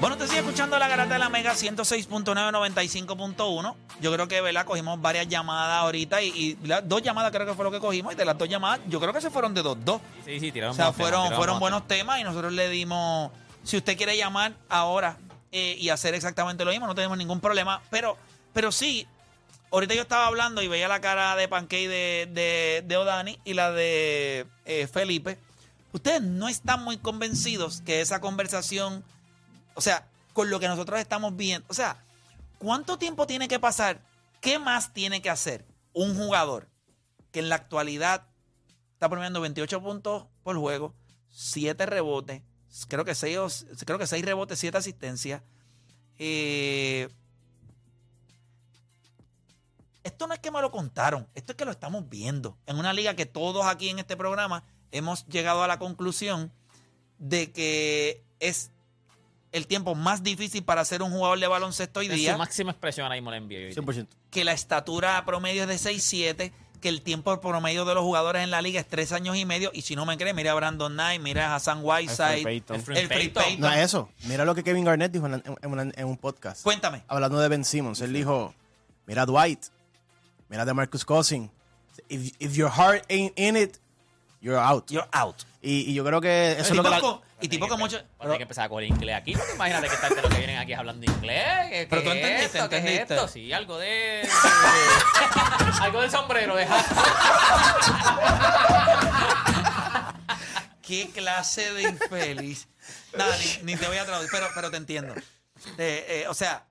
Bueno, te sigue escuchando la garata de la Mega 106.9, 95.1. Yo creo que, ¿verdad? Cogimos varias llamadas ahorita y, dos llamadas creo que fue lo que cogimos. Y de las dos llamadas, yo creo que se fueron de dos, dos. Sí, sí, tiraron O sea, fueron, fueron buenos buenos temas y nosotros le dimos. Si usted quiere llamar ahora eh, y hacer exactamente lo mismo, no tenemos ningún problema. Pero, pero sí, ahorita yo estaba hablando y veía la cara de Pancake de, de, de Odani y la de eh, Felipe. Ustedes no están muy convencidos que esa conversación, o sea, con lo que nosotros estamos viendo, o sea, ¿cuánto tiempo tiene que pasar? ¿Qué más tiene que hacer un jugador que en la actualidad está promediando 28 puntos por juego, 7 rebotes, creo que 6, creo que 6 rebotes, 7 asistencias. Eh, esto no es que me lo contaron, esto es que lo estamos viendo. En una liga que todos aquí en este programa hemos llegado a la conclusión de que es el tiempo más difícil para ser un jugador de baloncesto hoy En día su máxima expresión ahora mismo la NBA. hoy día. 100%. que la estatura promedio es de 6'7", que el tiempo promedio de los jugadores en la liga es 3 años y medio. Y si no me cree, mira a Brandon Knight, mira a Hassan Whiteside. El Free el Free Payton. Payton. No, eso. Mira lo que Kevin Garnett dijo en, en- en una- en un podcast. Cuéntame. Hablando de Ben Simmons. Él dijo, mira a Dwight. Mira a Marcus Cousins. If, if your heart ain't in it, you're out. You're out. Y, y yo creo que eso es lo que... la- con, y tipo con mucho... Tiene que empezar a coger inglés aquí. porque imagínate que están de los que vienen aquí hablando inglés. ¿Qué, Pero qué tú entendiste, esto? ¿Qué es entendiste. esto? Sí, algo de. de- algo del sombrero, de hat. ¿Qué clase de infeliz? Nada, ni, ni te voy a traducir, pero, pero te entiendo. Eh, eh, o sea,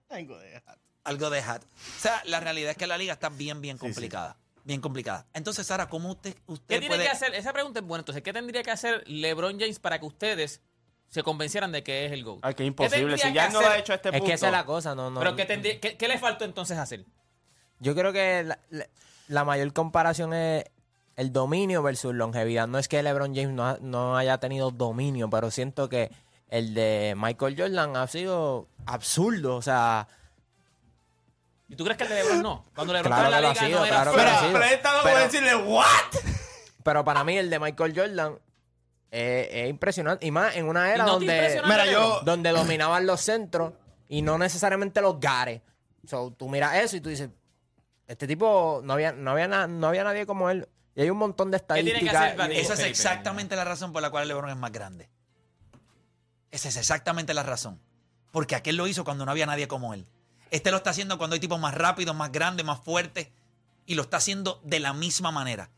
algo de hat. O sea, la realidad es que la liga está bien, bien complicada. Bien complicada. Entonces, Sara, ¿cómo usted, usted ¿Qué tiene puede... que hacer? Esa pregunta es buena. Entonces, ¿qué tendría que hacer LeBron James para que ustedes se convencieran de que es el GOAT? Ay, que ¿Qué imposible. Si ya no lo ha hecho a este Es punto. que esa es la cosa, no, no. ¿Pero qué, tendría- qué- qué le faltó entonces hacer? Yo creo que la, la- la mayor comparación es el dominio versus longevidad. No es que LeBron James no, ha- no haya tenido dominio, pero siento que el de Michael Jordan ha sido absurdo. O sea, ¿Y tú crees que el de LeBron no? Cuando LeBron Claro estaba en la liga sido, no era claro Pero, pero él está loco Pero- de decirle, ¿what? pero para mí el de Michael Jordan es, es impresionante. Y más en una era ¿Y no te donde, Mira, yo- donde dominaban los centros y no necesariamente los gares. So, tú miras eso y tú dices, este tipo no había, no había, na- no había nadie como él. Y hay un montón de tiene que estadísticas. Esa es exactamente la razón por la cual LeBron es más grande. Esa es exactamente la razón. Porque aquel lo hizo cuando no había nadie como él. Este lo está haciendo cuando hay tipos más rápidos, más grandes, más fuertes. Y lo está haciendo de la misma manera.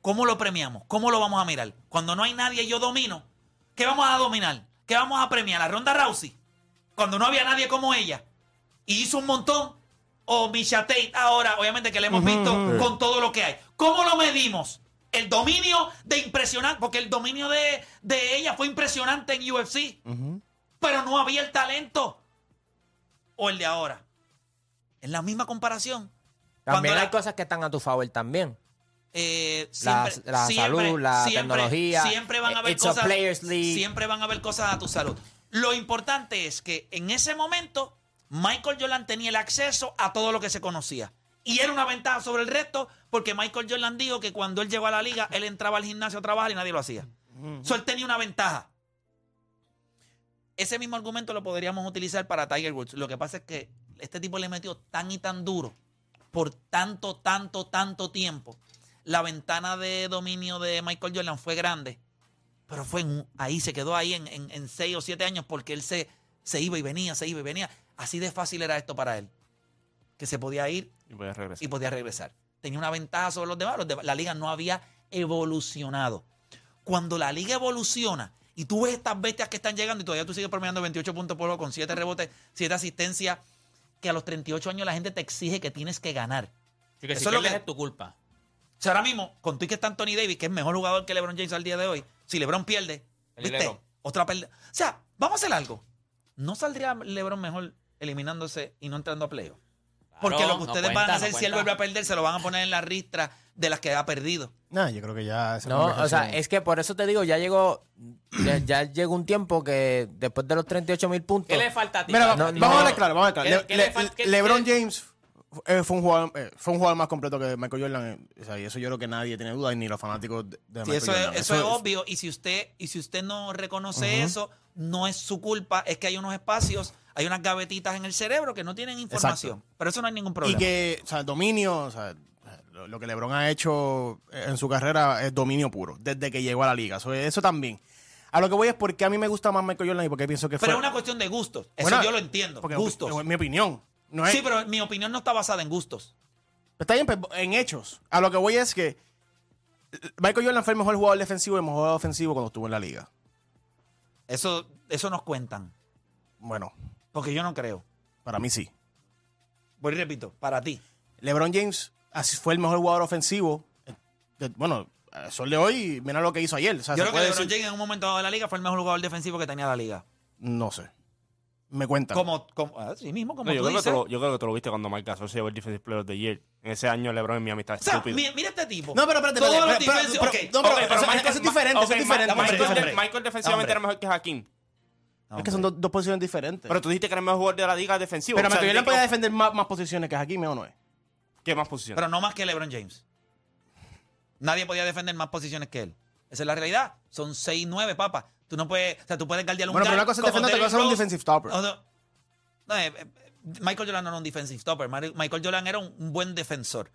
¿Cómo lo premiamos? ¿Cómo lo vamos a mirar? Cuando no hay nadie y yo domino, ¿qué vamos a dominar? ¿Qué vamos a premiar? ¿La Ronda Rousey? Cuando no había nadie como ella. Y hizo un montón. O Misha Tate ahora, obviamente que le hemos visto con todo lo que hay. ¿Cómo lo medimos? El dominio de impresionante, porque el dominio de, de ella fue impresionante en UFC, pero no había el talento. O el de ahora. Es la misma comparación. También Cuando hay la- cosas que están a tu favor también. eh, La- siempre, la siempre- salud, la siempre- tecnología. Siempre van a haber It's a cosas. players league. Siempre van a haber cosas a tu salud. Lo importante es que en ese momento Michael Jordan tenía el acceso a todo lo que se conocía. Y era una ventaja sobre el resto porque Michael Jordan dijo que cuando él llegó a la liga, él entraba al gimnasio a trabajar y nadie lo hacía. So, él tenía una ventaja. Ese mismo argumento lo podríamos utilizar para Tiger Woods. Lo que pasa es que este tipo le metió tan y tan duro por tanto, tanto, tanto tiempo. La ventana de dominio de Michael Jordan fue grande, pero fue en ahí, se quedó ahí en, en, en seis o siete años porque él se, se iba y venía, se iba y venía. Así de fácil era esto para él, que se podía ir Y regresar. podía regresar. Tenía una ventaja sobre los demás. Los demás- la liga no había evolucionado. Cuando la liga evoluciona y tú ves estas bestias que están llegando y todavía tú sigues promediando 28 puntos por juego con 7 rebotes, 7 asistencias, que a los 38 años la gente te exige que tienes que ganar. Que si Eso es lo que- es tu culpa. O sea, ahora mismo, con tú y que está Anthony Davis, que es mejor jugador que LeBron James al día de hoy, si LeBron pierde, El ¿viste? LeBron. Otra pérdida. O sea, vamos a hacer algo. ¿No saldría LeBron mejor eliminándose y no entrando a playoff? Porque lo que no ustedes van cuenta, a hacer no si él vuelve a perder, se lo van a poner en la ristra de las que ha perdido. No, yo creo que ya esa No, o sea, es que por eso te digo, ya llegó, ya, ya llegó un tiempo que después de los 38 mil puntos. ¿Qué le falta a ti? Mira, no, vamos no. a ver claro, vamos a ver claro. ¿Qué- Le- qué le Le- fal- qué- LeBron qué- James eh, fue un jugador eh, fue un jugador más completo que Michael Jordan, eh, o sea, y eso yo creo que nadie tiene duda, ni los fanáticos de, de Sí, Michael eso, es, Jordan. eso es obvio. Y si usted, y si usted no reconoce eso, no es su culpa, es que hay unos espacios, hay unas gavetitas en el cerebro que no tienen información. Pero eso no hay ningún problema. Y que, o sea, dominio, o sea, lo, lo que LeBron ha hecho en su carrera es dominio puro, desde que llegó a la liga. So, eso también. A lo que voy es porque a mí me gusta más Michael Jordan y porque pienso que fue... Pero es una cuestión de gustos. Eso Bueno, yo lo entiendo. Gustos. Es mi opinión. No es, Sí, pero mi opinión no está basada en gustos. Está bien, pero en hechos. A lo que voy es que Michael Jordan fue el mejor jugador defensivo y el mejor jugador ofensivo cuando estuvo en la liga. Eso, eso nos cuentan. Bueno, Porque yo no creo. para mí sí. Voy y repito, para ti. LeBron James así fue el mejor jugador ofensivo. eh, de- bueno, sol de hoy, mira lo que hizo ayer. O sea, Yo creo que LeBron decir- James en un momento dado de la liga fue el mejor jugador defensivo que tenía la liga. No sé. Me cuentan. Como, como así mismo, como No, yo, tú creo que dices. lo, yo creo que tú lo viste cuando Mike Gasol se llevó el Defensive Player of the Year. En ese año LeBron en Miami está O sea, estúpido. mira, mira este tipo. No, pero espérate, pero- pero- no, pero- eso- eso Michael- es diferente, eso es diferente, Michael, hombre, Michael, hombre. Michael defensivamente Hombre. era mejor que Hakim. Es que son dos, dos posiciones diferentes. Pero tú dijiste que era el mejor jugador de la liga defensivo. Pero O sea, Michael Jordan ¿de podía defender más, más posiciones que Hakim, ¿o no es? ¿Qué más posiciones? Pero no más que LeBron James. Nadie podía defender más posiciones que él. Esa es la realidad. Son 6 9, papá. Tú no puedes, o sea, tú puedes guardiar un Bueno, pero guard una cosa es como defender, otra Derrick cosa es un Rose. defensive stopper. O no- no, eh, eh, Michael Jordan no era un defensive stopper. Mari- Michael Jordan era un, un buen defensor.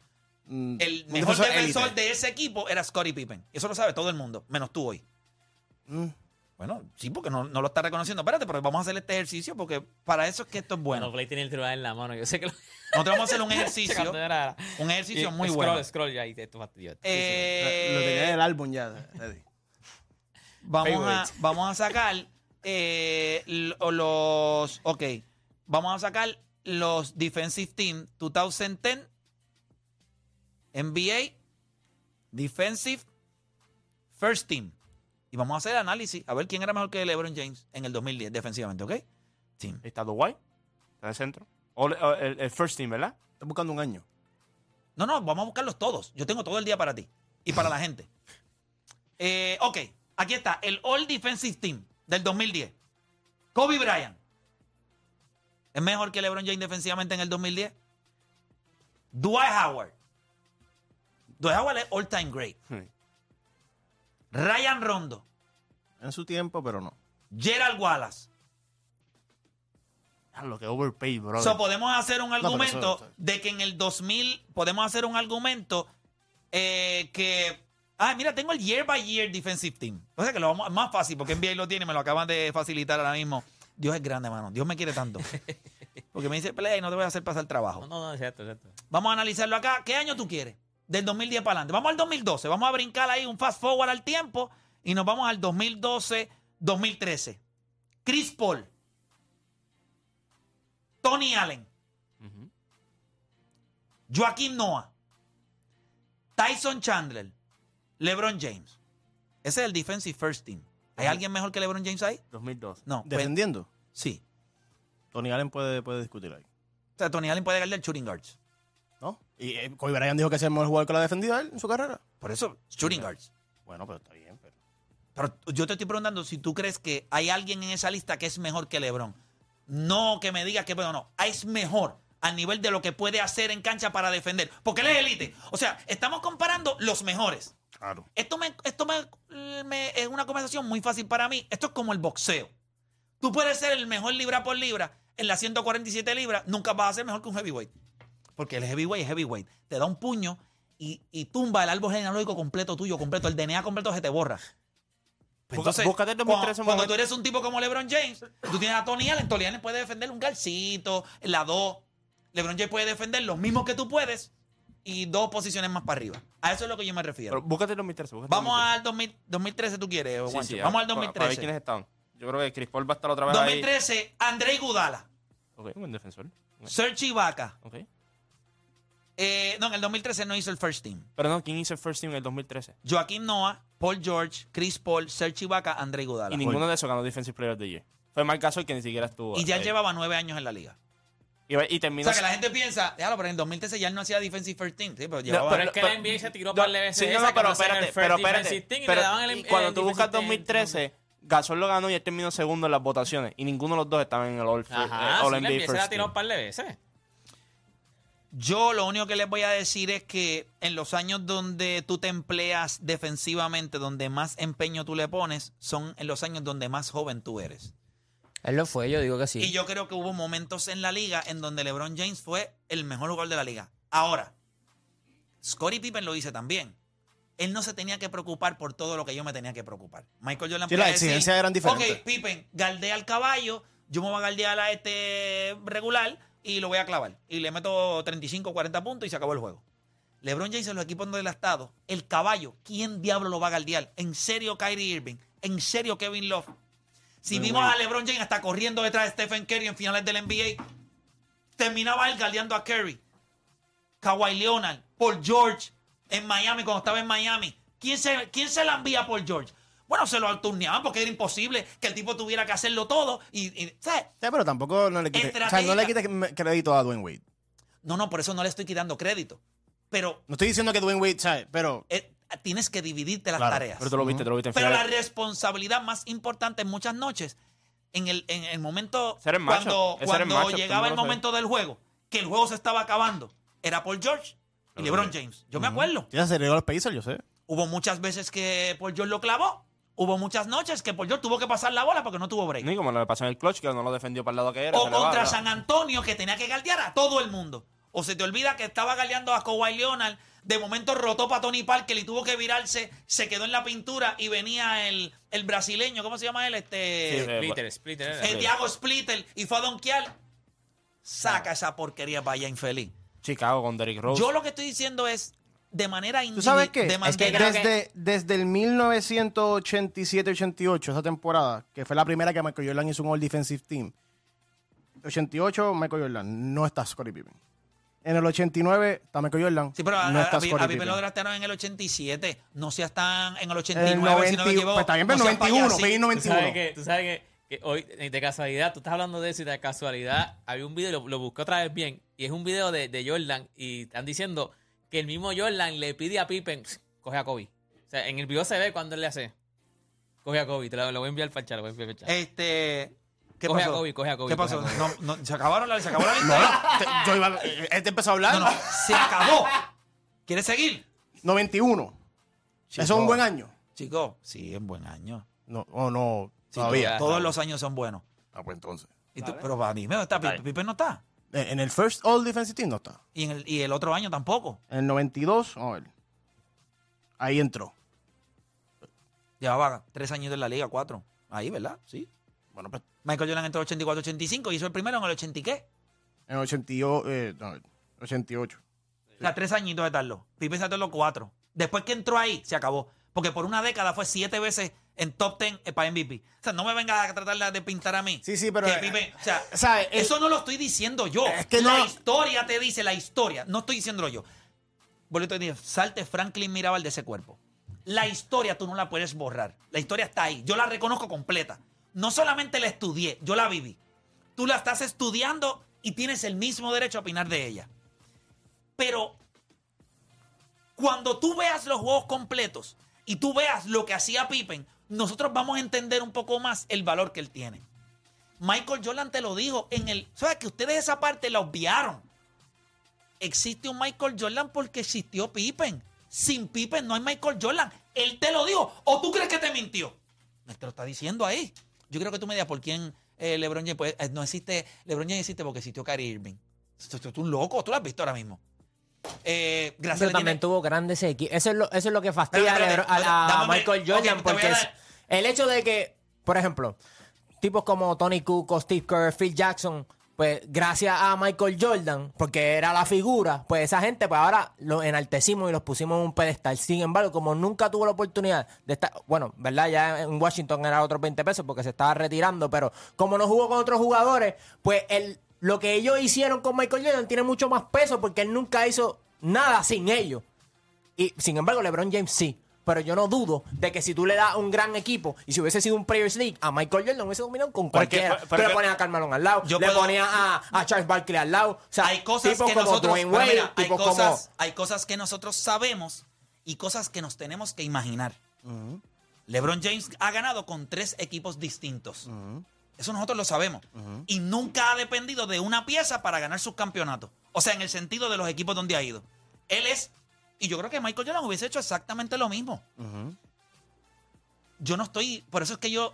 Mm, El mejor defensor, élite. de ese equipo era Scottie Pippen. Eso lo sabe todo el mundo, menos tú hoy. Bueno, sí, porque no, no lo está reconociendo. Espérate, pero vamos a hacer este ejercicio porque para eso es que esto es Bueno, bueno. Play tiene el celular en la mano. Yo sé que lo. Nosotros vamos a hacer un ejercicio, un ejercicio Y- muy scroll, bueno. Scroll ya, y esto fastidió. Eh, Lo tenía en el álbum ya. Eddie. Vamos a, vamos a sacar eh, lo- los. Ok. Vamos a sacar los Defensive Team 2010 NBA Defensive First Team. Y vamos a hacer análisis a ver quién era mejor que LeBron James en el 2010 defensivamente, ¿ok? Team. Está Dwight. Está en el centro. O, el, el first team, ¿verdad? Estoy buscando un año. No, no, vamos a buscarlos todos. Yo tengo todo el día para ti y para la gente. Eh, ok, aquí está el All Defensive Team del 2010. Kobe Bryant. ¿Es mejor que LeBron James defensivamente en el 2010? Dwight Howard. Dwight Howard es all time great. Sí. Ryan Rondo. En su tiempo, pero no. Gerald Wallace. Ah, Lo que overpaid, bro. So, podemos hacer un argumento eso- de que en el 2000 podemos hacer un argumento eh, que ah mira tengo el year by year defensive team o sea que lo vamos más fácil porque NBA lo tiene me lo acaban de facilitar ahora mismo Dios es grande mano Dios me quiere tanto porque me dice play no te voy a hacer pasar trabajo No, no, no, es cierto, es cierto. vamos a analizarlo acá ¿qué año tú quieres? Del 2010 para adelante vamos al 2012 vamos a brincar ahí un fast forward al tiempo y nos vamos al 2012 2013 Chris Paul Tony Allen Ujú. Joaquín Noah, Tyson Chandler, LeBron James. Ese es el defensive first team. ¿Hay alguien mejor que LeBron James ahí? 2012. No. pues, Defendiendo. sí. Tony Allen puede, puede discutir ahí. O sea, Tony Allen puede darle el shooting guards. Y eh, Kobe Bryant dijo que es el mejor jugador que lo ha defendido a él en su carrera. Por eso, shooting guards. Bueno, pero está bien. Pero... Pero yo te estoy preguntando si tú crees que hay alguien en esa lista que es mejor que LeBron. No que me digas que, bueno, no. Es mejor al nivel de lo que puede hacer en cancha para defender. Porque él es elite. O sea, estamos comparando los mejores. Claro. Esto, me, esto me, me- es una conversación muy fácil para mí. Esto es como el boxeo. Tú puedes ser el mejor libra por libra en las 147 libras, nunca vas a ser mejor que un heavyweight. Porque el heavyweight es heavyweight. Te da un puño y, y tumba el árbol genealógico completo tuyo, completo. El DNA completo se te borra. Pues Busca- búscate el 2013 cuando, tú eres un tipo como LeBron James, tú tienes a Tony Allen. Tony Allen puede defender un garcito, la 2. LeBron James puede defender los mismos que tú puedes y dos posiciones más para arriba. A eso es lo que yo me refiero. Pero búscate el 2013. búscate el Vamos 2013. al 2000 2013, ¿tú quieres, Sí, Juancho? sí, Vamos al para- Para ver 2013. quiénes estaban. Yo creo que Chris Paul va a estar otra vez ahí. 2013, Andrei Gudala, Ok, un buen defensor. Ok. Serge Ibaka. Ok. Eh, no, en el 2013 no hizo el first team. Pero no, ¿quién hizo el first team en el 2013? Joaquín Noah, Paul George, Chris Paul, Serge Ibaka, Andrei Gudala. Y ninguno de esos ganó Defensive Player of the Year. Fue Marc Gasol que ni siquiera estuvo. Y ya ahí. llevaba nueve años en la liga. Y, y O terminó. sea, que la gente piensa, déjalo, pero en el 2013 ya él no hacía defensive first team. Sí, pero llevaba... pero es que pero- la NBA se tiró no, par de veces sí, no, no, pero el espérate, first pero espérate. team y pero- le daban el- y cuando el tú buscas defensive team, 2013, Gasol lo ganó y él terminó segundo en las votaciones. Y ninguno de los dos estaban en el All, Ajá, eh, sí, All la NBA NBA se la First tiró un par de veces. Yo lo único que les voy a decir es que en los años donde tú te empleas defensivamente, donde más empeño tú le pones, son en los años donde más joven tú eres. Él lo fue, yo digo que sí. Y yo creo que hubo momentos en la liga en donde LeBron James fue el mejor jugador de la liga. Ahora, Scottie Pippen lo dice también. Él no se tenía que preocupar por todo lo que yo me tenía que preocupar. Michael Jordan Sí, las exigencias eran diferentes. Ok, Pippen, galdea al caballo, yo me voy a galdear a este regular y lo voy a clavar. Y le meto 35 40 puntos y se acabó el juego. LeBron James en los equipos estado, el caballo, ¿quién diablo lo va a galdear? ¿En serio Kyrie Irving? ¿En serio Kevin Love? Si vimos a LeBron James hasta corriendo detrás de Stephen Curry en finales del NBA, terminaba él galdeando a Curry. Kawhi Leonard, Paul George en Miami, cuando estaba en Miami. ¿Quién se, quién se la envía a Paul George? Bueno, se lo turneaban porque era imposible que el tipo tuviera que hacerlo todo. Y, y, ¿sabes? Sí, pero tampoco no le quites, o sea, no le quites crédito a Dwayne Wade. No, no, por eso no le estoy quitando crédito. Pero No estoy diciendo que Dwayne Wade, ¿sabes? Pero eh, tienes que dividirte las Claro, tareas. Pero tú lo viste, tú lo viste en Pero la finales. responsabilidad más importante en muchas noches, en el, en el momento Ser el macho. cuando, ser el cuando macho, llegaba no el momento del juego, que el juego se estaba acabando, era Paul George y LeBron. James. Yo me acuerdo. ya se regó a los Pacers, yo sé. Hubo muchas veces que Paul George lo clavó. Hubo muchas noches que Paul George tuvo que pasar la bola porque no tuvo break. Ni como le pasó en el clutch, que no lo defendió para el lado que era. O va, contra. San Antonio, que tenía que galdear a todo el mundo. O se te olvida que estaba galdeando a Kawhi Leonard. De momento rotó para Tony Parker y tuvo que virarse. Se quedó en la pintura y venía el, el brasileño. ¿Cómo se llama él? Este. Sí, Splitter, Splitter. el Thiago Splitter. Y fue a donkear. Saca esa porquería para allá, infeliz. Chicago con Derrick Rose. Yo lo que estoy diciendo es. De manera ¿Tú sabes qué? De Es que manera- creo Desde, desde el 1987-88, esa temporada, que fue la primera que Michael Jordan hizo un All Defensive Team. 88, Michael Jordan, no está Scottie Pippen. En el 89, está Michael Jordan, Sí, pero a, no a, está a, Pi- Scottie a Pippen Pippen. lo draftearon en el 87. No seas tan en el En 89, el si no me 90, equivoco. pues también, pero No seas 91, payasín. fue en Tú 91. sabes que, tú sabes que, que hoy, de casualidad, tú estás hablando de eso y de casualidad, había un video, lo, lo busqué otra vez bien, y es un video de, de Jordan, y están diciendo que el mismo Jordan le pide a Pippen, "Pss, coge a Kobe. O sea, en el video se ve cuando él le hace, coge a Kobe, te lo, lo voy a enviar para el chat, lo voy a enviar para el chat. Este. ¿Qué Coge a? Kobe, coge a Kobe, ¿Qué pasó? No, no, ¿Se acabaron la, se acabó la lista? Te- yo iba- eh, este empezó a hablar. No, no, se acabó. ¿Quieres seguir? 91. Eso es Chico. un buen año. Chicos, sí, es buen año. No, oh, no, Sí, todavía. Todos los años son buenos. Ah, pues entonces. Y tú- pero para mí, ¿no está? Pippen Pippen no está. Eh, En el First All Defensive Team no está. Y, en el, y el otro año tampoco. En el 92, vamos a ver. Ahí entró. Llevaba tres años en la liga, cuatro. Ahí, ¿verdad? Sí. Bueno, pues Michael Jordan entró en 84-85 y hizo el primero en el 80 y qué. en el 88, eh, no, 88. O sea, tres añitos de tarlo. Pippen se los cuatro. Después que entró ahí, se acabó. Porque por una década fue siete veces en top ten eh, para MVP. O sea, no me venga a tratar de- pintar a mí. Sí, sí, pero, Que eh, Pippen- o sea, eso no lo estoy diciendo yo. Es que la no- historia te dice, la historia. No estoy diciéndolo yo. Bolito digo, salte Franklin Mirabal de ese cuerpo. La historia tú no la puedes borrar. La historia está ahí. Yo la reconozco completa. No solamente la estudié, yo la viví. Tú la estás estudiando y tienes el mismo derecho a opinar de ella. Pero cuando tú veas los juegos completos y tú veas lo que hacía Pippen, nosotros vamos a entender un poco más el valor que él tiene. Michael Jordan te lo dijo en el. ¿Sabes que ustedes esa parte la obviaron? Existe un Michael Jordan porque existió Pippen. Sin Pippen no hay Michael Jordan. Él te lo dijo. ¿O tú crees que te mintió? Me te lo está diciendo ahí. Yo creo que tú me digas por quién eh, LeBron James. pues, eh, no existe. LeBron James existe porque existió Kyrie Irving. Tú, tú- un loco. Tú lo has visto ahora mismo. Eh, gracias Pero también tiene- tuvo grandes equipos. Eso es lo, eso es lo que fastidia a. Michael Jordan. Porque dar- el hecho de que, por ejemplo, tipos como Tony Cook o Steve Kerr, Phil Jackson, pues gracias a Michael Jordan, porque era la figura, pues esa gente, pues ahora los enaltecimos y los pusimos en un pedestal. Sin embargo, como nunca tuvo la oportunidad de estar, bueno, ¿verdad? Ya en Washington era otros 20 pesos porque se estaba retirando, pero como no jugó con otros jugadores, pues el, lo que ellos hicieron con Michael Jordan tiene mucho más peso porque él nunca hizo nada sin ellos. Y sin embargo, LeBron James sí. Pero yo no dudo de que si tú le das un gran equipo y si hubiese sido un Players League, a Michael Jordan hubiese dominado con Pero cualquiera. pero Tú es le ponías a Carmelo al lado, Yo le puedo- ponías a, a Charles Barkley al lado. O sea, hay cosas tipos que como nosotros, Dwayne pero Wade, mira, hay tipos cosas, como... hay cosas que nosotros sabemos y cosas que nos tenemos que imaginar. LeBron James ha ganado con tres equipos distintos. Eso nosotros lo sabemos. Y nunca ha dependido de una pieza para ganar sus campeonatos. O sea, en el sentido de los equipos donde ha ido. Él es, y yo creo que Michael Jordan hubiese hecho exactamente lo mismo. Yo no estoy, por eso es que yo,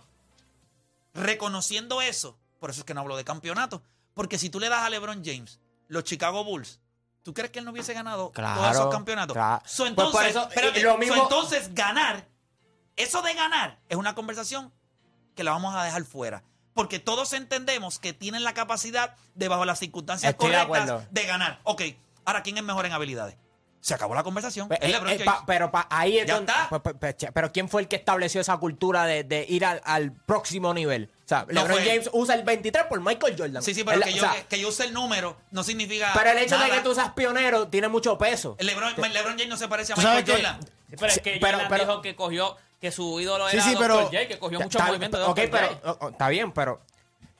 reconociendo eso, por eso es que no hablo de campeonato, porque si tú le das a LeBron James los Chicago Bulls, ¿tú crees que él no hubiese ganado Claro, todos esos campeonatos? claro. So, Pues eso, espérate, so, entonces ganar, eso de ganar es una conversación que la vamos a dejar fuera. Porque todos entendemos que tienen la capacidad de, bajo las circunstancias Estoy correctas, de ganar. Ok, ahora, ¿quién es mejor en habilidades? Se acabó la conversación. Pe- Es eh, LeBron eh, James. pa- pero pa- ahí es Ya donde- está. pues, pues, pues, pero ¿quién fue el que estableció esa cultura de, de ir al, al próximo nivel? O sea, No LeBron fue. James usa el 23 por Michael Jordan. Sí, sí, pero El- que, o yo, sea, que, que yo use el número no significa. pero el hecho nada. de que tú seas pionero tiene mucho peso. LeBron, LeBron James no se parece a ¿Tú Michael? Jordan. Sí, pero es Sí, que pero- Jordan pero- dijo que cogió, que su ídolo Sí, era sí, Dr. pero- J, que cogió muchos Está- movimientos de Dr. pero J. oh, está bien, pero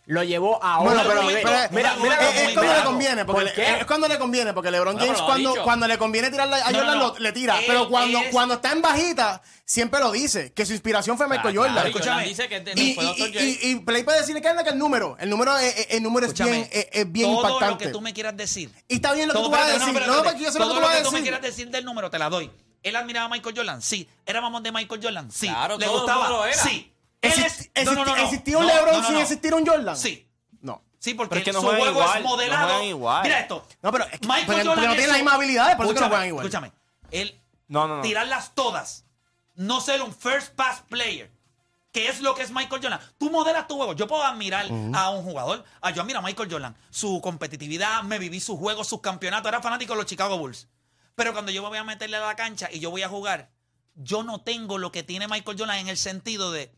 lo llevó a Bueno, otro pero, nivel. pero- mira, mira, es, cuando le conviene, porque ¿Por le- qué? es cuando le conviene, porque LeBron Bueno, James cuando, cuando le conviene tirarle a No, Jordan no, lo- le tira, él pero cuando, es- cuando está en bajita siempre lo dice, que su inspiración fue Michael Claro, Jordan. claro, Escúchame. Jordan dice que es de- Y, fue y, Dr. J. y, y Play puede decirle que, que el número, el número es, el número es bien, es, es bien todo impactante. lo que tú me quieras decir. Y está bien lo que tú vas a decir. no, No, espérate, porque yo sé lo que todo tú vas a tú me quieras decir del número, te la doy. ¿Él admiraba a Michael Jordan? Sí. ¿Éramos de Michael Jordan? Sí. Claro, ¿Le todo el gustaba? lo era. Sí. Es... No, no, no, existi- no. ¿Existía un No, LeBron no, no, sin no. existir un Jordan? Sí. No. Sí, porque Pero es que no su juego igual, es modelado. igual. Mira esto. No, pero es que- Michael Jordan porque no es tienen las mismas habilidades, por eso que no juegan igual. Escúchame. Él No, no, no. tirarlas todas. No ser un first pass player. Que es lo que es Michael Jordan. Tú modelas tu juego. Yo puedo admirar a un jugador. Ah, yo admiro a Michael Jordan. Su competitividad, me viví sus juegos, sus campeonatos. Era fanático de los Chicago Bulls. Pero cuando yo me voy a meterle a la cancha y yo voy a jugar, yo no tengo lo que tiene Michael Jordan en el sentido de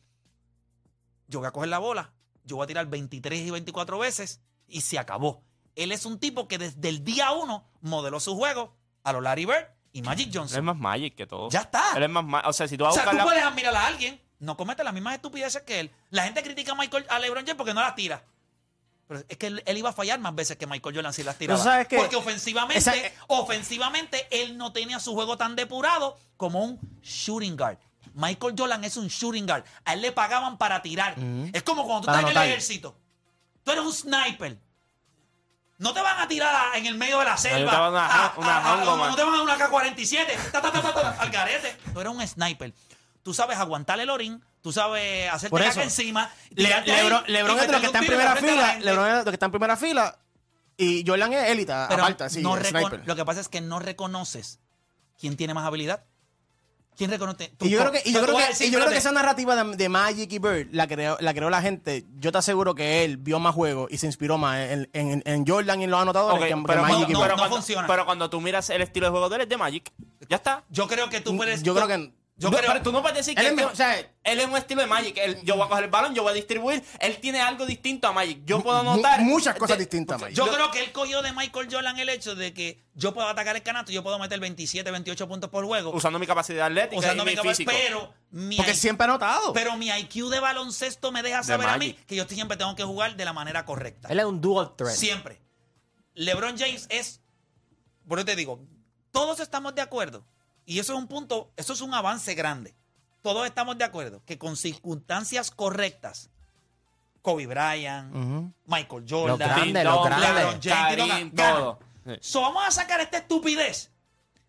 yo voy a coger la bola, yo voy a tirar 23 y 24 veces y se acabó. Él es un tipo que desde el día uno modeló su juego a los Larry Bird y Magic Él es Johnson. más Magic que todo. Ya está. Él es más ma- O sea, si tú vas O a sea, buscar tú la- puedes admirar a alguien, no comete las mismas estupideces que él. La gente critica a, Michael, a LeBron James porque no las tira. Pero es que él, él iba a fallar más veces que Michael Jordan si las tiraba. ¿sabes qué? Porque ofensivamente, Esa- ofensivamente, él no tenía su juego tan depurado como un shooting guard. Michael Jordan es un shooting guard. A él le pagaban para tirar. Es como cuando tú Para estás en el ejército. Tú eres un sniper. No te van a tirar a- en el medio de la selva. te van a- una hongo, no te van a una K-47. ta, ta, ta, ta, ta, al garete. Tú eres un sniper. Tú sabes aguantar el orín. Tú sabes hacerte Por caca encima. Le- tirarte ahí Lebron, es de los que está en primera fila. Lebron es de los que está en primera fila. Y Jordan es Pero aparte, sí, no sniper. Lo que pasa es que no reconoces quién tiene más habilidad. ¿Quién reconoce? Y yo creo que, y yo creo que, decir, y yo creo que esa narrativa de, de Magic y Bird la creó, la creó la gente. Yo te aseguro que él vio más juegos y se inspiró más en, en- en Jordan y en los anotadores que pero, Magic cuando, y no, Bird. pero, cuando, funciona. pero cuando tú miras el estilo de juego de él es de Magic. Ya está. Yo creo que tú puedes. Yo creo que- Yo No, creo. pero tú no puedes decir Él que es él, mejor, o sea, él es un estilo de Magic. Él- yo voy a coger el balón, yo voy a distribuir. Él tiene algo distinto a Magic. Yo puedo notar muchas cosas de- distintas a Magic. Yo Yo- creo que él cogió de Michael Jordan el hecho de que yo puedo atacar el canasto, yo puedo meter 27, 28 puntos por juego. usando mi capacidad atlética usando y mi mi capa- físico. Pero mi, Porque siempre ha anotado. pero mi IQ de baloncesto me deja saber a mí que yo siempre tengo que jugar de la manera correcta. Él es un dual threat. Siempre. LeBron James es. Por eso te digo, todos estamos de acuerdo. Y eso es un punto, eso es un avance grande. Todos estamos de acuerdo que con circunstancias correctas, Kobe Bryant. Michael Los Jordan, grandes, Dom, los grandes. LeBron James, Karim, todo. So, vamos a sacar esta estupidez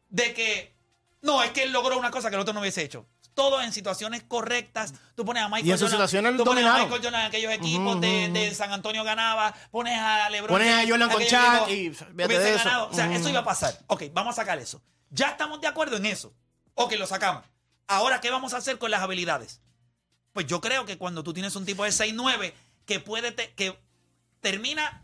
de que no, es que él logró una cosa que el otro no hubiese hecho. Todo en situaciones correctas. Tú pones a Michael Y en sus Jordan. situaciones tú pones a. Michael Jordan en aquellos equipos de, San Antonio ganaba. Pones a LeBron. Pones a Jordan con equipos y fíjate hubiese de eso. ganado. O sea, eso iba a pasar. Ok, vamos a sacar eso. Ya estamos de acuerdo en eso. Ok, lo sacamos. Ahora, ¿qué vamos a hacer con las habilidades? Pues yo creo que cuando tú tienes un tipo de 6-9 que puede te- que termina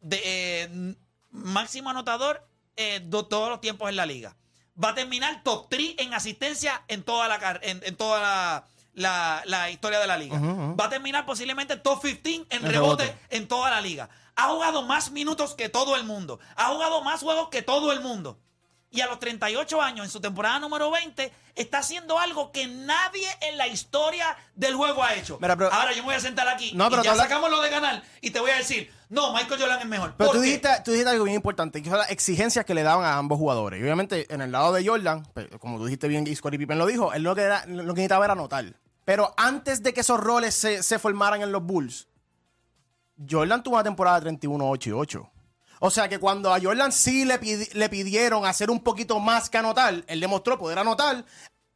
de eh, máximo anotador eh, do- todos los tiempos en la liga. Va a terminar top 3 en asistencia en toda la en, en toda la, la- la historia de la liga. Va a terminar posiblemente top 15 en En rebote, rebote. en toda la liga. Ha jugado más minutos que todo el mundo. Ha jugado más juegos que todo el mundo. Y a los 38 años, en su temporada número 20, está haciendo algo que nadie en la historia del juego ha hecho. Mira, pero- Ahora yo me voy a sentar aquí No, pero y ya hablas- sacamos lo de ganar y te voy a decir, no, Michael Jordan es mejor. Pero ¿Por tú qué? dijiste, tú dijiste algo bien importante, que son las exigencias que le daban a ambos jugadores. Y obviamente, en el lado de Jordan, pues, como tú dijiste bien, y Scottie Pippen lo dijo, él lo que, era- lo que necesitaba era anotar. Pero antes de que esos roles se, se formaran en los Bulls, Jordan tuvo una temporada de 31, 8 y 8. O sea que cuando a Jordan sí le, le pidieron hacer un poquito más que anotar, él demostró poder anotar,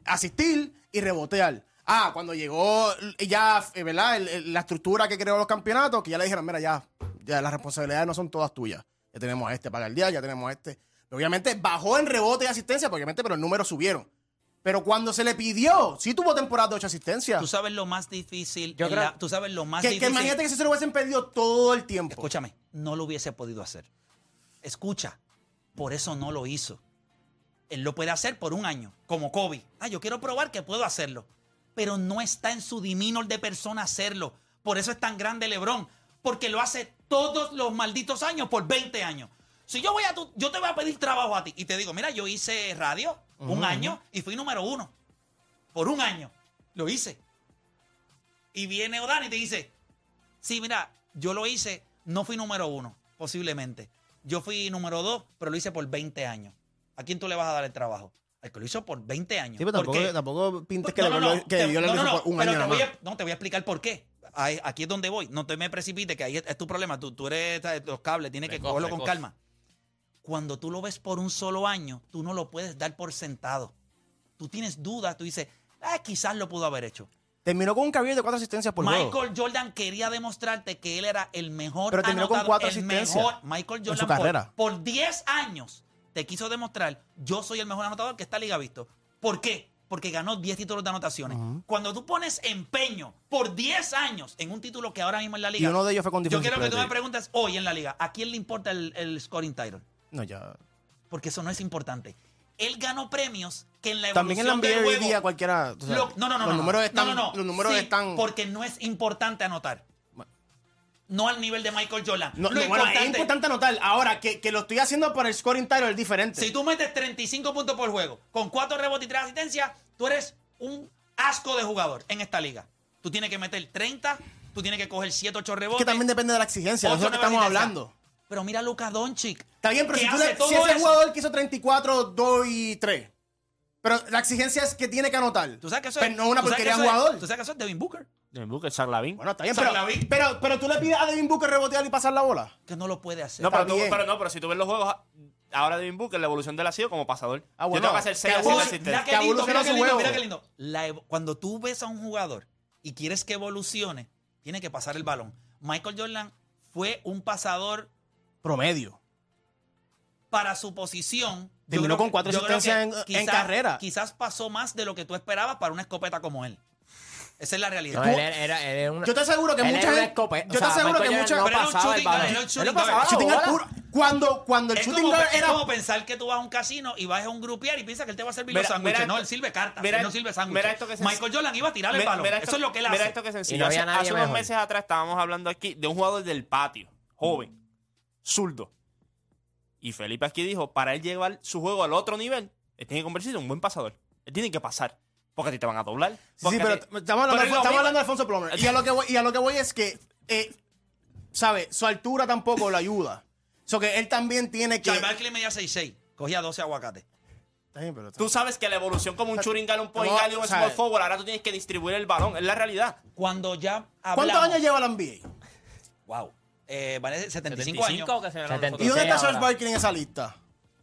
asistir y rebotear. Ah, cuando llegó ya, eh, ¿verdad? El- el- la estructura que creó los campeonatos, que ya le dijeron, mira, ya, ya las responsabilidades no son todas tuyas. Ya tenemos a este para el día, ya tenemos a este. Obviamente bajó en rebote y asistencia, obviamente, pero los números subieron. Pero cuando se le pidió, sí tuvo temporada de 8 asistencias. Tú sabes lo más difícil. Yo en creo- la- tú sabes lo más Que, que difícil. imagínate que si se lo hubiesen pedido todo el tiempo. Escúchame, no lo hubiese podido hacer. Escucha, por eso no lo hizo. Él lo puede hacer por un año, como Kobe. Ah, yo quiero probar que puedo hacerlo. Pero no está en su diminor de persona hacerlo. Por eso es tan grande LeBron. Porque lo hace todos los malditos años por 20 años. Si yo voy a tu, yo te voy a pedir trabajo a ti y te digo, mira, yo hice radio un año y fui número uno. Por un año. Lo hice. Y viene Odani y te dice, Sí, mira, yo lo hice, no fui número uno, posiblemente. Yo fui número dos, pero lo hice por 20 años. ¿A quién tú le vas a dar el trabajo? Al que lo hizo por 20 años. Sí, pero ¿Por tampoco, tampoco pintes que, No, le- no, no, que te- Dios le no, hizo no, por un pero año te voy a- no, te voy a explicar por qué. Ahí- Aquí es donde voy. No te me precipites, que ahí es, es tu problema. Tú, tú eres los cables, tienes que cogerlo con calma. Cuando tú lo ves por un solo año, tú no lo puedes dar por sentado. Tú tienes dudas, tú dices, ah, quizás lo pudo haber hecho. Terminó con un career de cuatro asistencias por juego. Michael Jordan quería demostrarte que él era el mejor Pero terminó con anotador, cuatro el asistencias mejor. Michael en Jordan su por- carrera. Por, 10 años te quiso demostrar, yo soy el mejor anotador que esta liga ha visto. ¿Por qué? Porque ganó 10 títulos de anotaciones. Cuando tú pones empeño por 10 años en un título que ahora mismo en la liga. Y uno de ellos fue con Yo quiero que tú me preguntes hoy en la liga, ¿a quién le importa el, el scoring title? No, ya. Porque eso no es importante. Él ganó premios que en la También en la NBA hoy día cualquiera. o sea, lo- no, no, no. Los no, números están. no, no. Los números Sí, están. Porque no es importante anotar. No al nivel de Michael Jordan. No, Lo no, bueno, es importante- importante anotar. Ahora, que, que lo estoy haciendo por el scoring title es diferente. Si tú metes 35 puntos por juego, con 4 rebotes y 3 asistencias, tú eres un asco de jugador en esta liga. Tú tienes que meter 30, tú tienes que coger 7, 8 es rebotes. que también depende de la exigencia. ocho, Eso que estamos hablando. Pero mira a Luka Doncic. Está bien, pero si, tú le- si ese eso. jugador que hizo 34, 2 y 3. Pero la exigencia es que tiene que anotar. ¿Tú sabes que eso Pero es, no es una porquería que eso es- jugador. ¿Tú sabes que eso es Devin Booker? Devin Booker, Zach Lavin. Bueno, está bien, pero, pero, pero tú le pides a Devin Booker rebotear y pasar la bola. Que no lo puede hacer. No, pero, tú- pero no, pero si tú ves los juegos, ahora Devin Booker, la evolución de él ha sido como pasador. Ah, bueno, Yo tengo que hacer 6 que o 7 abuse- Mira asistencias. qué Que lindo, mira qué su lindo, juego. mira qué lindo. La cuando tú ves a un jugador y quieres que evolucione, tiene que pasar el balón. Michael Jordan fue un pasador Promedio. para su posición. Terminó con cuatro asistencias en- en carrera. Quizás pasó más de lo que tú esperabas para una escopeta como él. Esa es la realidad. No, él era, era- era una- Yo te aseguro que él mucha era una gente- yo te O sea, aseguro que Michael mucha- Jordan Pero era no un pasaba el shooting guard, balón. era un Él shooting no pasaba guard. la Shooting guard bola. puro. Cuando, cuando el Es shooting como, es era. como pensar que tú vas a un casino y vas a un grupier y piensas que él te va a servir Mira, los sándwiches. mira No, él sirve cartas. mira- él no sirve sándwiches. mira se- Michael Jordan iba a tirar el Mira- balón. mira esto- Eso es lo que él Mira hace. esto que sencillo. no hace hace unos meses atrás estábamos hablando aquí de un jugador del patio, joven, zurdo. Y Felipe aquí dijo, para él llevar su juego al otro nivel, él tiene que convertirse en un buen pasador. Él tiene que pasar. Porque a ti te van a doblar. Sí, pero estamos hablando, Pero estamos hablando de Alfonso Plomer. Y a lo que voy, y a lo que voy es que, eh, ¿sabe? Su altura tampoco lo ayuda. So que él también tiene que. Charles Barkley medía 6'6". Cogía 12 aguacates. Tú sabes que la evolución como un guard, un guard y un small forward, ahora tú tienes que distribuir el balón. Es la realidad. Cuando ya hablamos... ¿Cuántos años lleva la NBA? Wow. Eh, vale 75, 75 años. que se Setenta ¿Y dónde está Charles. Barkley en esa lista?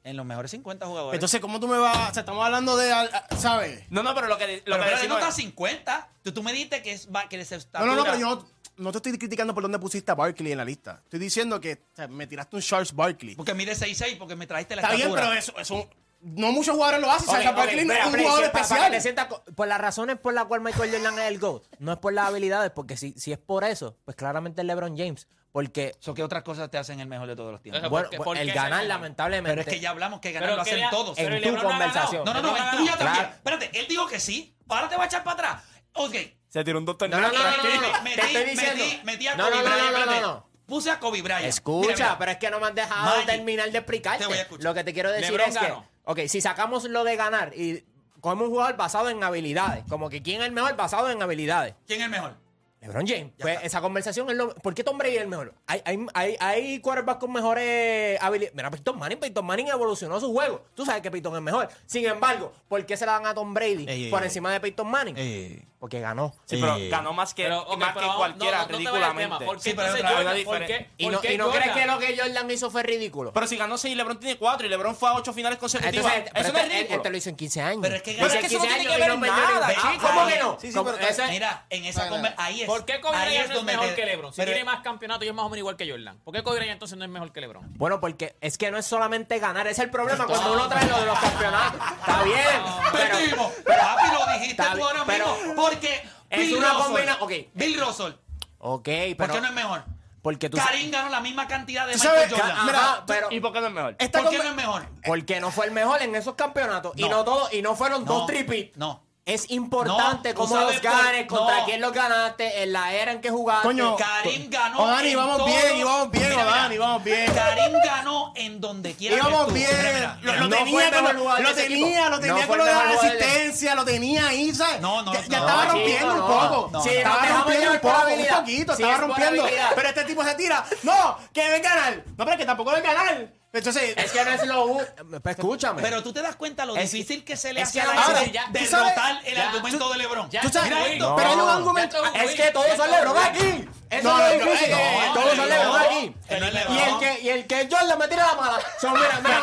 En los mejores 50 jugadores. Entonces, ¿cómo tú me vas? O sea, estamos hablando de, ¿sabes? No, no, pero lo que, lo pero, que pero él no decimos está a es- 50. Tú, tú me dijiste que es que es No, no, no, pero yo no, no te estoy criticando por dónde pusiste a Barkley en la lista. Estoy diciendo que o sea, me tiraste un Charles Barkley. Porque mide 6'6", porque me trajiste la Está bien, pero eso, eso no muchos jugadores lo hacen. Ok, Charles ok, Barkley no espera, es un jugador si- especial. por las razones por las cuales Michael Jordan es el GOAT, no es por las habilidades, porque si, si es por eso, pues claramente es LeBron James. Porque, So, ¿Qué otras cosas te hacen el mejor de todos los tiempos? Qué- pues, por el ganar, lamentablemente. Pero es que ya hablamos que ganar lo hacen todos. en tu conversación. No, no, no, en tuya también. Claro. Espérate, él dijo que sí. Ahora te va a echar para atrás. Ok. Se tiró un doctor No, no, no, no, no, no, Metí- a Kobe no, no, Bryant. no, no, espérate. no, no. Puse a Kobe Bryant. Escucha, Mira, mira. pero es que no me has dejado Magic. terminar de explicarte. Te voy a escuchar. Lo que te quiero decir LeBron es que. Ok, si sacamos lo de ganar y cogemos un jugador basado en habilidades, como que quién es el mejor basado en habilidades. ¿Quién es el mejor? LeBron James. Pues esa conversación es lo. ¿Por qué Tom Brady es el mejor? Hay, hay, hay, hay quarterbacks con mejores habilidades. Mira, Peyton Manning, Peyton Manning evolucionó su juego. Tú sabes que Peyton es mejor. Sin embargo, ¿por qué se la dan a Tom Brady Ey, por ey. encima de Peyton Manning? Porque ganó. Sí, pero ganó más que, Pero, más pero que cualquiera, no, ridículamente. ¿Por qué Sí, pero una por qué- diferencia. ¿Y no, qué y no crees que lo que Jordan hizo fue ridículo? Pero si ganó 6 y LeBron tiene 4 y LeBron fue a 8 finales consecutivas. Entonces, pero eso no es este- él, ridículo. él te lo hizo en 15 años. Pero es que Pero es que eso no 15 tiene que ver nada. ¿Cómo que no? Sí, sí, ¿Cómo- pero- Mira, en esa ahí es. ¿Por qué Kobe Bryant no es mejor te- que LeBron? Si pero- tiene más campeonatos y es más o menos igual que Jordan. ¿Por qué Kobe Bryant entonces no es mejor que LeBron? Bueno, porque es que no es solamente ganar, es el problema cuando uno trae lo de los campeonatos. Está bien, pero, Perdimos. Papi, lo dijiste tú ahora pero- mismo. Porque Es Bill una Russell. combina- ok. Bill Russell. Ok, ¿Por pero qué no es mejor? porque tú Karim ganó la misma cantidad de Michael Jordan. Ajá, Mira, pero ¿Y por qué no es mejor? ¿Por qué no es mejor? porque no fue el mejor en esos campeonatos y No. no todo y no fueron No, dos tripit. no. Es importante No, cómo los ganes, por- contra no. quién los ganaste, en la era en que jugaste. Coño, Karim ganó. Odani, en vamos todo- bien, y vamos bien, Mira, Odani, mira. vamos bien. Karim ganó en donde quiera. que Íbamos bien, Mira, lo, lo No tenía, con- lo tenía, lo tenía con lo de la asistencia, lo tenía ahí, ¿sabes? No, no, ya, ya no, estaba rompiendo no. un poco. No, Sí, no. estaba rompiendo un poco, un poquito, Sí, estaba rompiendo. Pero este tipo se tira, no, que debe ganar. No, pero es que tampoco debe ganar. Entonces, Es que no es lo u- Pues escúchame. Pero tú te das cuenta lo Es- difícil que se le hace a la gente derrotar el ya, argumento de LeBron. ya, tú sabes, mira esto, pero hay un argumento. Es que todos son LeBron aquí. Eso No, es lo no, difícil. Y el que y el que Jordan me tira la mala. Son mira, mira.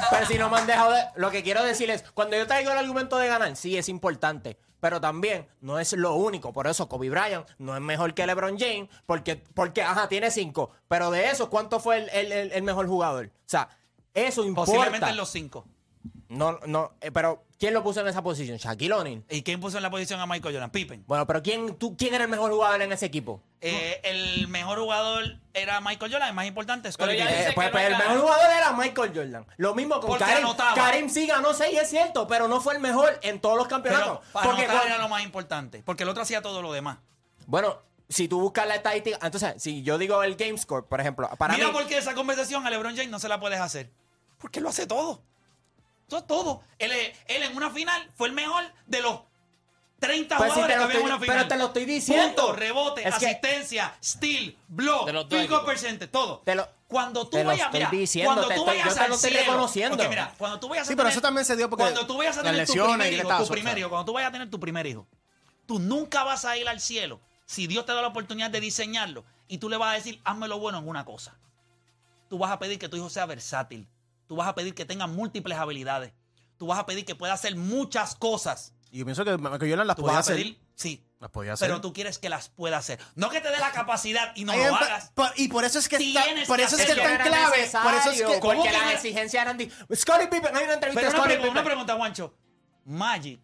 Pero si no me han dejado de. Lo que quiero decir es, cuando yo traigo el argumento de ganar, sí es importante. Pero también no es lo único. Por eso Kobe Bryant no es mejor que LeBron James. Porque, porque ajá, tiene cinco. Pero de esos, ¿cuánto fue el, el- el- el mejor jugador? O sea, eso importa. Posiblemente en los cinco. No, no, eh, pero ¿quién lo puso en esa posición? Shaquille O'Neal. ¿Y quién puso en la posición a Michael Jordan? Pippen. Bueno, pero ¿quién, tú, ¿quién era el mejor jugador en ese equipo? Eh, el mejor jugador era Michael Jordan, el más importante, Scottie Pippen. Eh, pues, pues el mejor jugador era Michael Jordan. Lo mismo con Porque Karim. anotaba. Karim sí ganó 6, es cierto, pero no fue el mejor en todos los campeonatos. Pero Porque anotar era lo más importante, porque el otro hacía todo lo demás. Bueno, si tú buscas la estadística, entonces, si yo digo el game score, por ejemplo, para Mira mí, por qué esa conversación a LeBron James no se la puedes hacer. Porque él lo hace todo. Eso es todo. Él, él en una final fue el mejor de los 30 Pues jugadores lo que había en estoy- una final. pero te lo estoy diciendo. Punto, rebote, Es que- asistencia, steal, block, equipos. percentage, todo. Te lo- cuando tú te vayas, estoy mira, diciendo, cuando tú estoy- vayas yo te lo al estoy cielo, reconociendo. porque mira, cuando tú vayas a Sí, pero tener- eso también se dio porque cuando tú vayas a tener tu primer hijo, tu primer hijo, cuando tú vayas a tener tu primer hijo, tú nunca vas a ir al cielo si Dios te da la oportunidad de diseñarlo y tú le vas a decir, hazme lo bueno en una cosa. Tú vas a pedir que tu hijo sea versátil. Tú vas a pedir que tenga múltiples habilidades. Tú vas a pedir que pueda hacer muchas cosas. Y yo pienso que Michael Jordan las Tú podía vas a hacer. pedir, sí. Las podía hacer. Pero tú quieres que las pueda hacer. No que te dé la capacidad y no lo hagas. por- y por eso es que está, por que eso es que hacerlo. está en era clave. Por eso es que ¿Cómo porque que las no? exigencias eran... Scottie Pippen, hay una entrevista Pero una, Scottie pre- una pregunta, Juancho. Magic,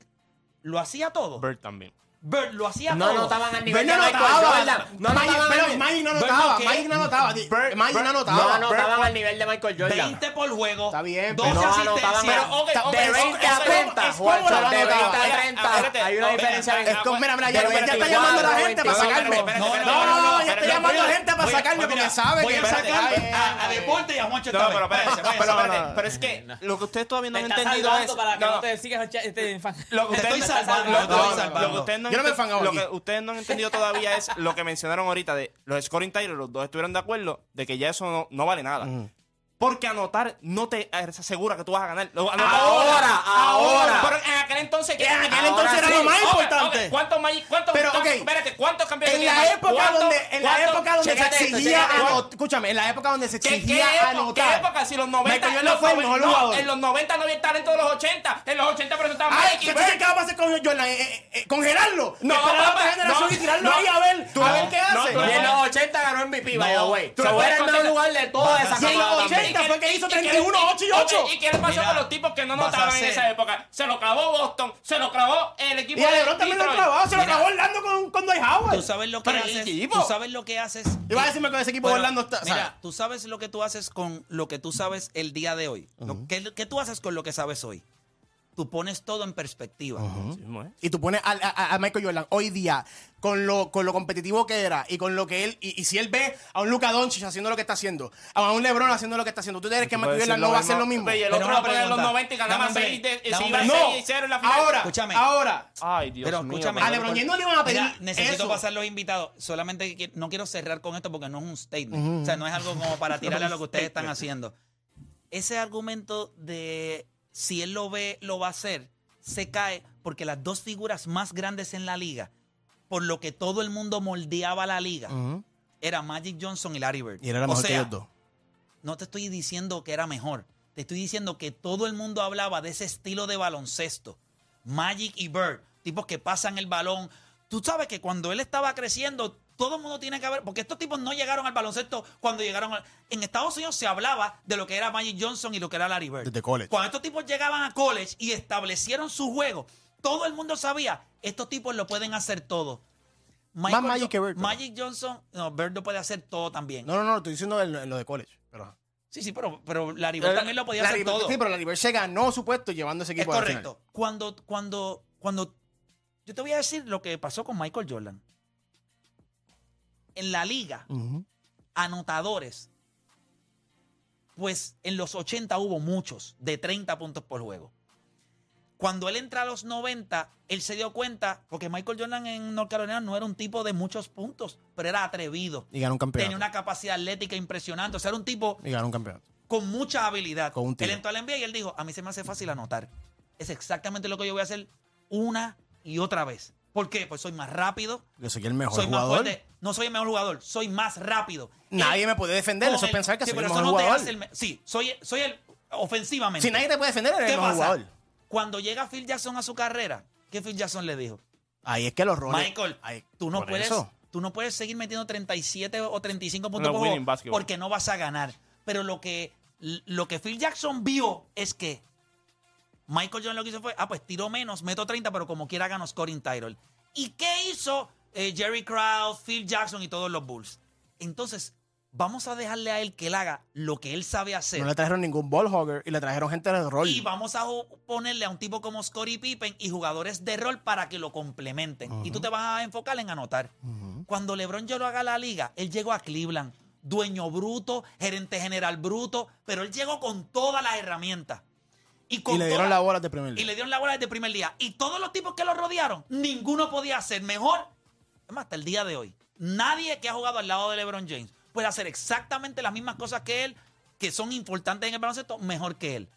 ¿lo hacía todo? Bird también. Bird, ¿lo hacía No todo? anotaban al nivel Bird de no Michael anotaba. Jordan. No Magic- anotaban al pero nivel- Magic no Bird anotaba. no, ¿qué? Magic no anotaba. Di- Bird- Magic no Bird- No anotaba. anotaban al nivel de Michael Jordan. 20 por juego. Está bien, 12 pero no anotaban. asistencias. Pero, ok, ok, de ok, 20 a es como- 30, es como Juancho, la de 20 a anotaba. 30. Acuérdate, Hay una diferencia. Es como, mira, mira, ya, está llamando a la 24, gente para 24, sacarme. No, no, no, ya está llamando a la gente para sacarme voy, porque sabe voy que. a sacar a, a Deporte y a Juancho No, esta pero vez. espérate, pero, espérate, es que lo que ustedes todavía no Te han está entendido salvando es. para que no, no te sigas este fan. Lo que Te ustedes estoy no- salvando, lo- te estoy lo- lo salvando. que ustedes no Yo no me lo que ustedes no han entendido todavía es lo que mencionaron ahorita de los scoring titles, los dos estuvieron de acuerdo de que ya eso no, no vale nada. Porque anotar no te asegura que tú vas a ganar. Ahora, ahora. Pero en aquel entonces, ¿qué? En aquel Ahora entonces era sí. lo más importante. ¿Cuántos cuántos Pero, cuántos- ok. espérate, ¿cuántos campeones En la época ¿Cuántos- donde, en la época donde se exigía esto. escúchame, en la época donde se ¿Qué, qué, exigía época, anotar. ¿Qué época? Si los 90, Michael Jordan los fue el 90 mejor no, jugador. En los 90 no había talento de los 80. En los 80 presentaban Ay. ¿qué vamos a hacer con Jordan? Eh, eh, eh, ¿Congelarlo? No, Esperar a la papá, otra generación no, y tirarlo no. ahí a ver, Tú a no, ver qué no, hace. no Y en los 80 ganó MVP, by the way. tú So, no puedes era el mejor de toda esa Y en los camada 80 también. fue que hizo ¿Y qué- 31, 8 y 8. Ok, ¿Y qué le pasó con los tipos que no vas notaban en esa época? Se lo clavó Boston, se lo clavó el equipo Y a de LeBron también lo clavó, se lo clavó Orlando con, con Dwight Howard. Tú sabes lo que haces. Tú sabes lo que haces. Iba a decirme que ese equipo de Orlando está. Mira, tú sabes lo que tú haces con lo que tú sabes el día de hoy. Lo- ¿qué, qué tú haces con lo que sabes hoy? Tú pones todo en perspectiva. Y tú pones a, a- a Michael Jordan hoy día con lo, con lo competitivo que era y con lo que él. Y, y si él ve a un Luka Doncic haciendo lo que está haciendo, a un LeBron haciendo lo que está haciendo, ¿tú crees que Michael Jordan no va a hacer lo mismo? Y el Pero otro una lo pone en los pregunta. 90 y ganaba Dame un 6 break. de, Dame se un iba break. 6 No, y 0 en la final. ahora, Escúchame. ahora. Ay, Dios Pero mío. escúchame. A LeBron James no le iban a pedir Mira, necesito eso. pasar los invitados. Solamente que no quiero cerrar con esto porque no es un statement. O sea, no es algo como para tirarle a lo que ustedes están haciendo. Ese argumento de si él lo ve, lo va a hacer, se cae porque las dos figuras más grandes en la liga, por lo que todo el mundo moldeaba la liga, Ujú. era Magic Johnson y Larry Bird. Y era la O mejor que sea, ellos dos. no te estoy diciendo que era mejor. Te estoy diciendo que todo el mundo hablaba de ese estilo de baloncesto. Magic y Bird, tipos que pasan el balón. Tú sabes que cuando él estaba creciendo, todo el mundo tiene que ver, porque estos tipos no llegaron al baloncesto cuando llegaron al- En Estados Unidos se hablaba de lo que era Magic Johnson y lo que era Larry Bird. Desde college. Cuando estos tipos llegaban a college y establecieron su juego, todo el mundo sabía, estos tipos lo pueden hacer todo. Michael Magic Jo- que Bird, Magic Johnson, no, Bird lo puede hacer todo también. No, no, no, estoy diciendo en, en lo de college. Pero, Sí, sí, pero, pero Larry Bird también lo podía Larry hacer todo. Sí, pero Larry Bird se ganó su puesto llevando ese es equipo a la correcto. Cuando, cuando, cuando. Yo te voy a decir lo que pasó con Michael Jordan. En la liga, anotadores. Pues en los 80 hubo muchos, de 30 puntos por juego. Cuando él entra a los 90, él se dio cuenta, porque Michael Jordan en North Carolina no era un tipo de muchos puntos, pero era atrevido. Y ganó un campeonato. Tenía una capacidad atlética impresionante. O sea, era un tipo Y ganó un campeonato. con mucha habilidad. Con un tiro. él entró al NBA y él dijo, a mí se me hace fácil anotar. Es exactamente lo que yo voy a hacer una y otra vez. ¿Por qué? Pues soy más rápido, Yo soy el mejor soy más jugador. fuerte. No soy el mejor jugador, soy más rápido. Nadie Él- me puede defender. Eso es pensar que sí, soy pero el eso mejor te jugador. hace el me- sí, soy, soy el ofensivamente. Si nadie te puede defender, eres ¿Qué el mejor pasa? jugador. Cuando llega Phil Jackson a su carrera, ¿qué Phil Jackson le dijo? Ahí es que los roles. Michael, Ahí- tú no puedes, eso. tú no puedes seguir metiendo 37 o 35 puntos No, por juego porque no vas a ganar. Pero lo que, lo que Phil Jackson vio es que Michael Jordan lo que hizo fue, ah, pues tiró menos, meto 30, pero como quiera gano scoring title. ¿Y qué hizo eh, Jerry Krause, Phil Jackson y todos los Bulls? Entonces, vamos a dejarle a él que él haga lo que él sabe hacer. No le trajeron ningún ball hogger y le trajeron gente de rol. Y vamos a ponerle a un tipo como Scottie Pippen y jugadores de rol para que lo complementen. Y tú te vas a enfocar en anotar. Cuando LeBron yo lo haga a la liga, él llegó a Cleveland, dueño bruto, gerente general bruto, pero él llegó con todas las herramientas. Y, con Y le dieron la bola de primer Y día. le dieron la bola desde el primer día. Y todos los tipos que lo rodearon, ninguno podía hacer mejor. Es más, hasta el día de hoy. Nadie que ha jugado al lado de LeBron James puede hacer exactamente las mismas cosas que él, que son importantes en el baloncesto, mejor que él.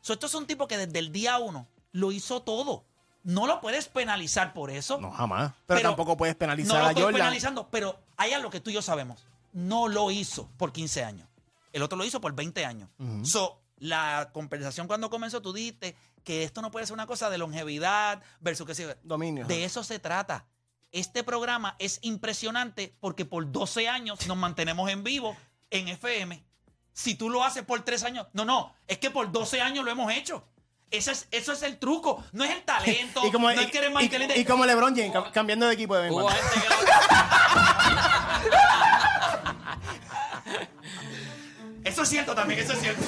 So, estos son tipos que desde el día uno lo hizo todo. No lo puedes penalizar por eso. No, jamás. Pero, Pero tampoco puedes penalizar no lo a estoy Jordan. penalizando, pero hay algo que tú y yo sabemos. No lo hizo por 15 años. El otro lo hizo por 20 años. So, la conversación cuando comenzó, tú dijiste que esto no puede ser una cosa de longevidad versus que se... Dominio. De eso se trata. Este programa es impresionante porque por 12 años nos mantenemos en vivo en FM. Si tú lo haces por 3 años, no, no, es que por 12 años lo hemos hecho. Eso es, eso es el truco. No es el talento. Y como, no y, es que eres y- y como LeBron James, cam- cambiando de equipo de vez Eso es cierto también, eso es cierto.